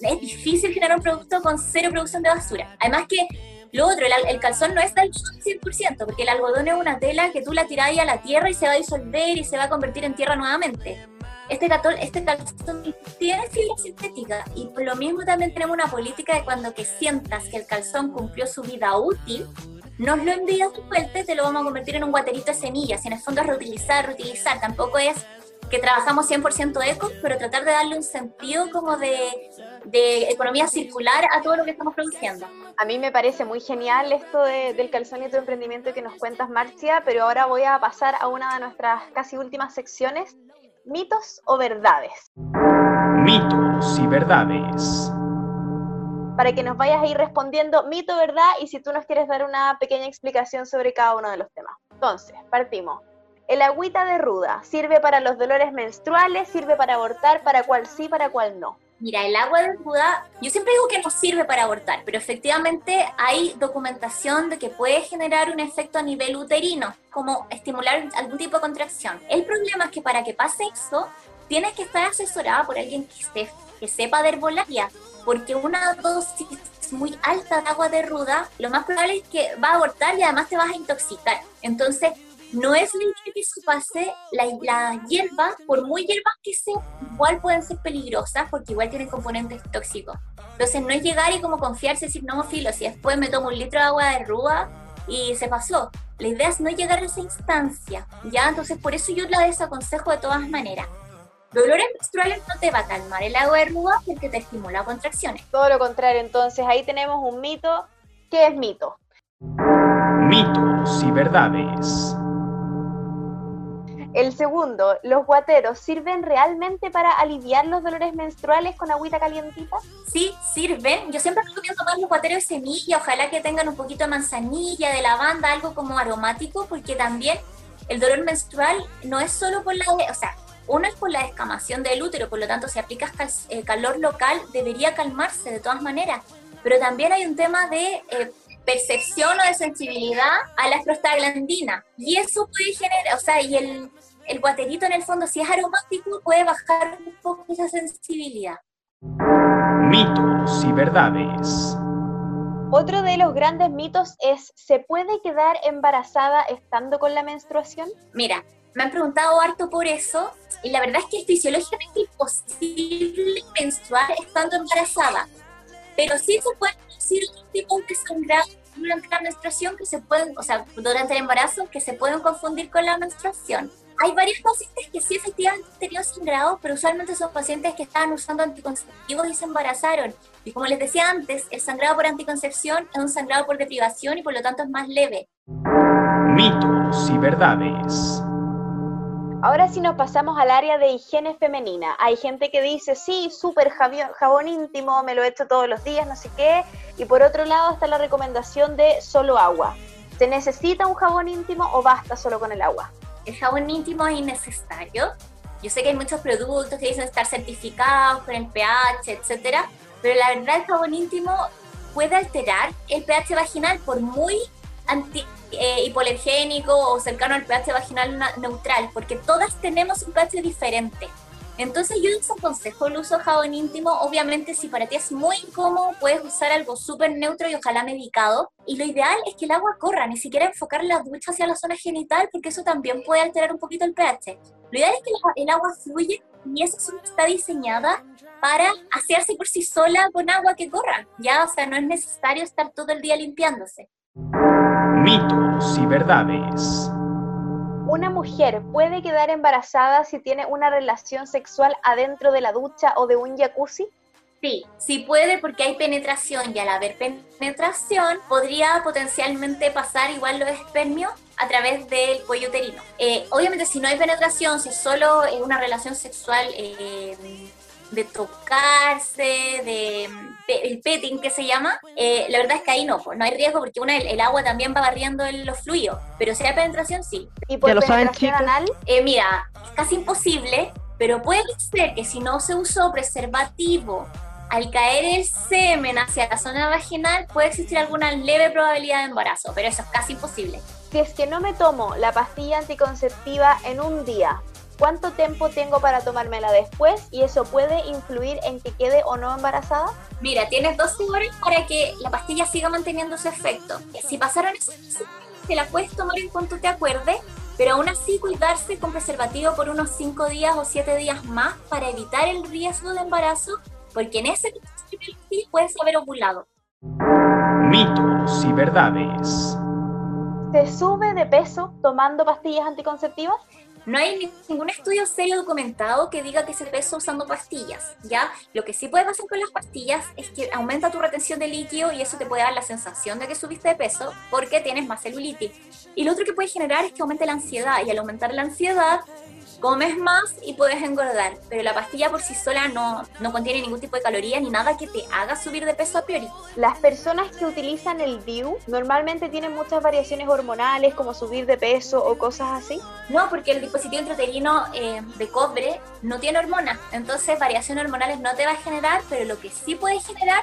F: es difícil generar un producto con cero producción de basura. Además que lo otro, el, el calzón no es del 100%, porque el algodón es una tela que tú la tirás a la tierra y se va a disolver y se va a convertir en tierra nuevamente. Este, calzón, este calzón tiene fibra sintética y por lo mismo también tenemos una política de cuando que sientas que el calzón cumplió su vida útil, nos lo envías de vuelta y te lo vamos a convertir en un guaterito de semillas. En el fondo es reutilizar, reutilizar. Tampoco es que trabajamos 100% eco, pero tratar de darle un sentido como de, de economía circular a todo lo que estamos produciendo.
E: A mí me parece muy genial esto de- del calzón y tu emprendimiento que nos cuentas, Marcia, pero ahora voy a pasar a una de nuestras casi últimas secciones, mitos o verdades,
I: Mitos y verdades.
E: para que nos vayas a ir respondiendo mito, verdad, y si tú nos quieres dar una pequeña explicación sobre cada uno de los temas. Entonces, partimos. El agüita de ruda sirve para los dolores menstruales, sirve para abortar, para cuál sí, para cuál no.
F: Mira, el agua de ruda, yo siempre digo que no sirve para abortar, pero efectivamente hay documentación de que puede generar un efecto a nivel uterino, como estimular algún tipo de contracción. El problema es que para que pase eso, tienes que estar asesorada por alguien que sepa de herbolaria, porque una dosis muy alta de agua de ruda, lo más probable es que va a abortar y además te vas a intoxicar. Entonces, no es la idea que eso pase, la, la hierba, por muy hierbas que sean, igual pueden ser peligrosas porque igual tienen componentes tóxicos. Entonces no es llegar y como confiarse y decir, no, filo, si después me tomo un litro de agua de rúa y se pasó. La idea es no llegar a esa instancia, ¿ya? Entonces por eso yo la desaconsejo de todas maneras. Dolores menstruales no te va a calmar el agua de rúa porque te estimula contracciones.
E: Todo lo contrario, entonces ahí tenemos un mito. ¿Qué es mito?
I: Mitos y verdades.
E: El segundo, ¿los guateros sirven realmente para aliviar los dolores menstruales con agüita calientita?
F: Sí, sirven. Yo siempre recomiendo tomar los guateros de semilla, ojalá que tengan un poquito de manzanilla, de lavanda, algo como aromático, porque también el dolor menstrual no es solo por la, o sea, uno es por la descamación del útero, por lo tanto, si aplicas cal- eh, calor local, debería calmarse de todas maneras. Pero también hay un tema de eh, percepción o de sensibilidad a la prostaglandina. Y eso puede generar, o sea, y el, el guaterito en el fondo, si es aromático, puede bajar un poco esa sensibilidad.
I: Mitos y verdades.
E: Otro de los grandes mitos es, ¿se puede quedar embarazada estando con la menstruación?
F: Mira, me han preguntado harto por eso y la verdad es que es fisiológicamente imposible menstruar estando embarazada. Pero sí se pueden producir otros tipos de sangrado durante la menstruación que se pueden, o sea, durante el embarazo que se pueden confundir con la menstruación. Hay varios pacientes que sí efectivamente han tenido sangrado, pero usualmente son pacientes que estaban usando anticonceptivos y se embarazaron. Y como les decía antes, el sangrado por anticoncepción es un sangrado por deprivación y por lo tanto es más leve.
I: Mitos y verdades.
E: Ahora sí nos pasamos al área de higiene femenina. Hay gente que dice, sí, súper jabón íntimo, me lo echo todos los días, no sé qué. Y por otro lado está la recomendación de solo agua. ¿Se necesita un jabón íntimo o basta solo con el agua?
F: El jabón íntimo es innecesario. Yo sé que hay muchos productos que dicen estar certificados con el pH, etcétera, pero la verdad el jabón íntimo puede alterar el pH vaginal por muy anti, eh, o cercano al pH vaginal na- neutral, porque todas tenemos un pH diferente. Entonces yo desaconsejo el uso de jabón íntimo. Obviamente si para ti es muy incómodo, puedes usar algo súper neutro y ojalá medicado. Y lo ideal es que el agua corra, ni siquiera enfocar la ducha hacia la zona genital, porque eso también puede alterar un poquito el pH. Lo ideal es que el agua fluye y esa zona está diseñada para asearse por sí sola con agua que corra. Ya, o sea, no es necesario estar todo el día limpiándose.
I: Mitos y verdades.
E: ¿Una mujer puede quedar embarazada si tiene una relación sexual adentro de la ducha o de un jacuzzi?
F: Sí, sí puede porque hay penetración y al haber penetración podría potencialmente pasar igual los espermios a través del cuello uterino. Eh, obviamente si no hay penetración, si es solo eh, una relación sexual eh, de tocarse, de, de- el petting que se llama, eh, la verdad es que ahí no, pues, no hay riesgo porque una, el, el agua también va barriendo el- los fluidos, pero si hay penetración sí.
E: ¿Y por
G: Ya lo saben,
E: penetración
G: chicos.
E: anal?
F: Eh, mira, es casi imposible, pero puede ser que si no se usó preservativo, al caer el semen hacia la zona vaginal, puede existir alguna leve probabilidad de embarazo, pero eso es casi imposible.
E: Si es que no me tomo la pastilla anticonceptiva en un día, cuánto tiempo tengo para tomármela después y eso puede influir en que quede o no embarazada.
F: Mira, tienes 12 horas para que la pastilla siga manteniendo su efecto. Si pasaron esos te la puedes tomar en cuanto te acuerdes, pero aún así cuidarse con preservativo por unos 5 días o 7 días más para evitar el riesgo de embarazo, porque en ese sí puedes haber ovulado.
I: Mitos y verdades.
E: ¿Se sube de peso tomando pastillas anticonceptivas?
F: No hay ningún estudio serio documentado que diga que se pesa usando pastillas, ¿ya? Lo que sí puede pasar con las pastillas es que aumenta tu retención de líquido y eso te puede dar la sensación de que subiste de peso porque tienes más celulitis. Y lo otro que puede generar es que aumente la ansiedad y al aumentar la ansiedad comes más y puedes engordar, pero la pastilla por sí sola no, no contiene ningún tipo de calorías ni nada que te haga subir de peso a priori.
E: Las personas que utilizan el DIU normalmente tienen muchas variaciones hormonales como subir de peso o cosas así.
F: No, porque el dispositivo intrauterino eh, de cobre no tiene hormonas, entonces variaciones hormonales no te va a generar, pero lo que sí puede generar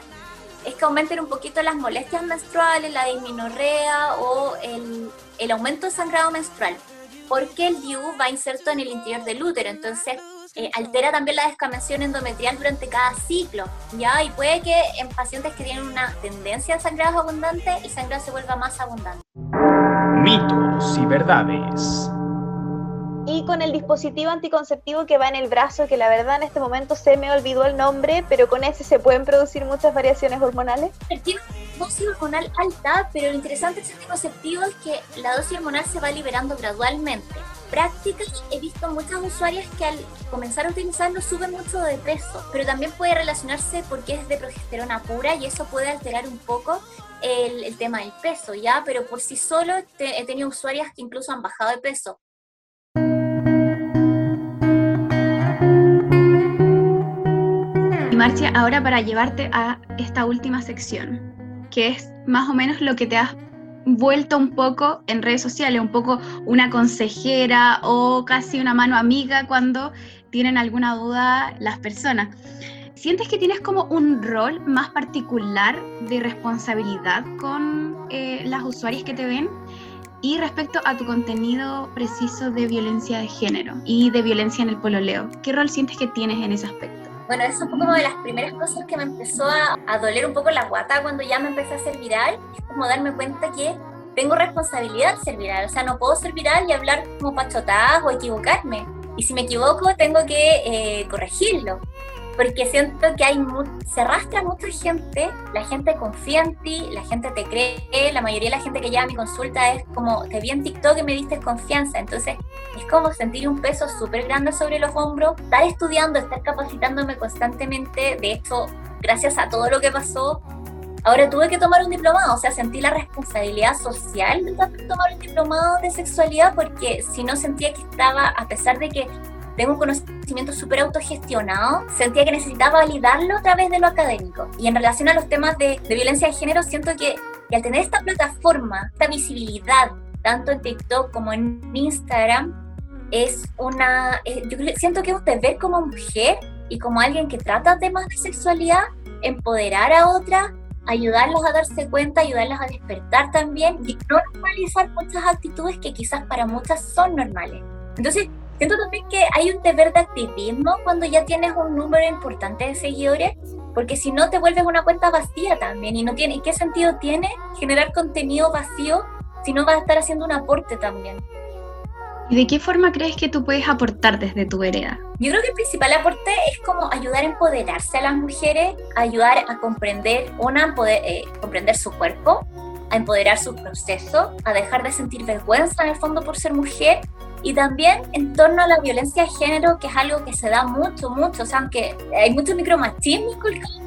F: es que aumenten un poquito las molestias menstruales, la disminorrea o el, el aumento de sangrado menstrual porque el DIU va inserto en el interior del útero, entonces eh, altera también la descamación endometrial durante cada ciclo, ¿ya? Y puede que en pacientes que tienen una tendencia al sangrado abundante, el sangrado se vuelva más abundante.
I: Mitos y verdades.
E: Y con el dispositivo anticonceptivo que va en el brazo, que la verdad en este momento se me olvidó el nombre, pero con ese se pueden producir muchas variaciones hormonales.
F: Tiene dosis hormonal alta, pero lo interesante de este anticonceptivo es que la dosis hormonal se va liberando gradualmente. Prácticas, he visto muchas usuarias que al comenzar a utilizarlo suben mucho de peso, pero también puede relacionarse porque es de progesterona pura y eso puede alterar un poco el, el tema del peso, ¿ya? Pero por sí solo he tenido usuarias que incluso han bajado de peso.
H: Marcia, ahora para llevarte a esta última sección, que es más o menos lo que te has vuelto un poco en redes sociales, un poco una consejera o casi una mano amiga cuando tienen alguna duda las personas. ¿Sientes que tienes como un rol más particular de responsabilidad con eh, las usuarias que te ven? Y respecto a tu contenido preciso de violencia de género y de violencia en el pololeo, ¿qué rol sientes que tienes en ese aspecto?
F: Bueno, eso fue como de las primeras cosas que me empezó a, a, doler un poco la guata cuando ya me empecé a ser viral. Es como darme cuenta que tengo responsabilidad de ser viral. O sea, no puedo ser viral y hablar como pachotadas o equivocarme. Y si me equivoco, tengo que eh, corregirlo porque siento que hay se arrastra mucha gente, la gente confía en ti, la gente te cree, la mayoría de la gente que llega a mi consulta es como, te vi en TikTok y me diste confianza, entonces es como sentir un peso súper grande sobre los hombros, estar estudiando, estar capacitándome constantemente, de hecho, gracias a todo lo que pasó, ahora tuve que tomar un diplomado, o sea, sentí la responsabilidad social de tomar un diplomado de sexualidad porque si no sentía que estaba, a pesar de que tengo un conocimiento súper autogestionado, sentía que necesitaba validarlo a través de lo académico. Y en relación a los temas de, violencia de género, siento que, al tener esta plataforma, esta visibilidad, tanto en TikTok como en Instagram, es una, eh, yo siento que es un deber como mujer y como alguien que trata temas de sexualidad, empoderar a otras, ayudarlas a darse cuenta, ayudarlas a despertar también y no normalizar muchas actitudes que quizás para muchas son normales. Entonces, Siento también que hay un deber de activismo cuando ya tienes un número importante de seguidores, porque si no te vuelves una cuenta vacía también y no tiene, ¿qué sentido tiene generar contenido vacío si no vas a estar haciendo un aporte también?
H: ¿Y de qué forma crees que tú puedes aportar desde tu vereda?
F: Yo creo que el principal aporte es como ayudar a empoderarse a las mujeres, ayudar a comprender, una, poder, eh, comprender su cuerpo, a empoderar su proceso, a dejar de sentir vergüenza en el fondo por ser mujer y también en torno a la violencia de género, que es algo que se da mucho, mucho, o sea, aunque hay mucho micromachismo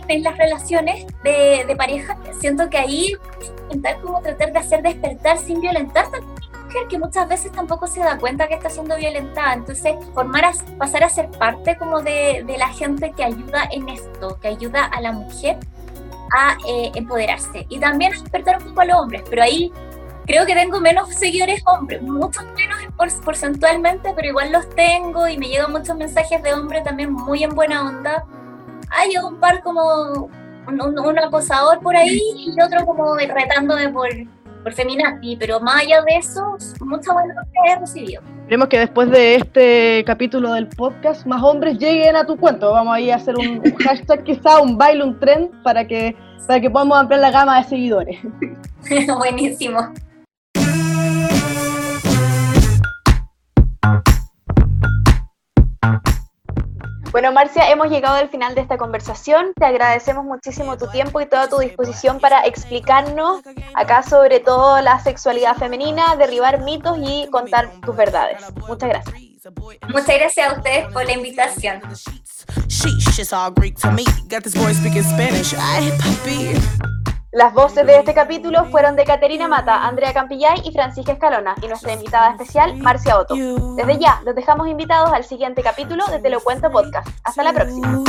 F: en las relaciones de, de pareja, siento que ahí intentar como tratar de hacer despertar sin violentar mujer, que muchas veces tampoco se da cuenta que está siendo violentada. Entonces, formar a, pasar a ser parte como de, de la gente que ayuda en esto, que ayuda a la mujer a eh, empoderarse y también despertar un poco a los hombres, pero ahí creo que tengo menos seguidores hombres, muchos menos porcentualmente, pero igual los tengo y me llegan muchos mensajes de hombres también muy en buena onda. Hay un par como un, acosador por ahí y otro como retándome por, por Feminazi, pero más allá de eso, mucha buena que he recibido.
G: Esperemos que después de este capítulo del podcast, más hombres lleguen a tu cuento. Vamos a ir a hacer un, un hashtag quizá, un baile, un trend, para que, para que podamos ampliar la gama de seguidores.
F: Buenísimo.
E: Bueno, Marcia, hemos llegado al final de esta conversación. Te agradecemos muchísimo tu tiempo y toda tu disposición para explicarnos acá sobre todo la sexualidad femenina, derribar mitos y contar tus verdades. Muchas gracias.
F: Muchas gracias a ustedes por la invitación.
E: Las voces de este capítulo fueron de Caterina Mata, Andrea Campillay y Francisca Escalona, y nuestra invitada especial, Marcia Otto. Desde ya, los dejamos invitados al siguiente capítulo de Te lo cuento podcast. Hasta la próxima.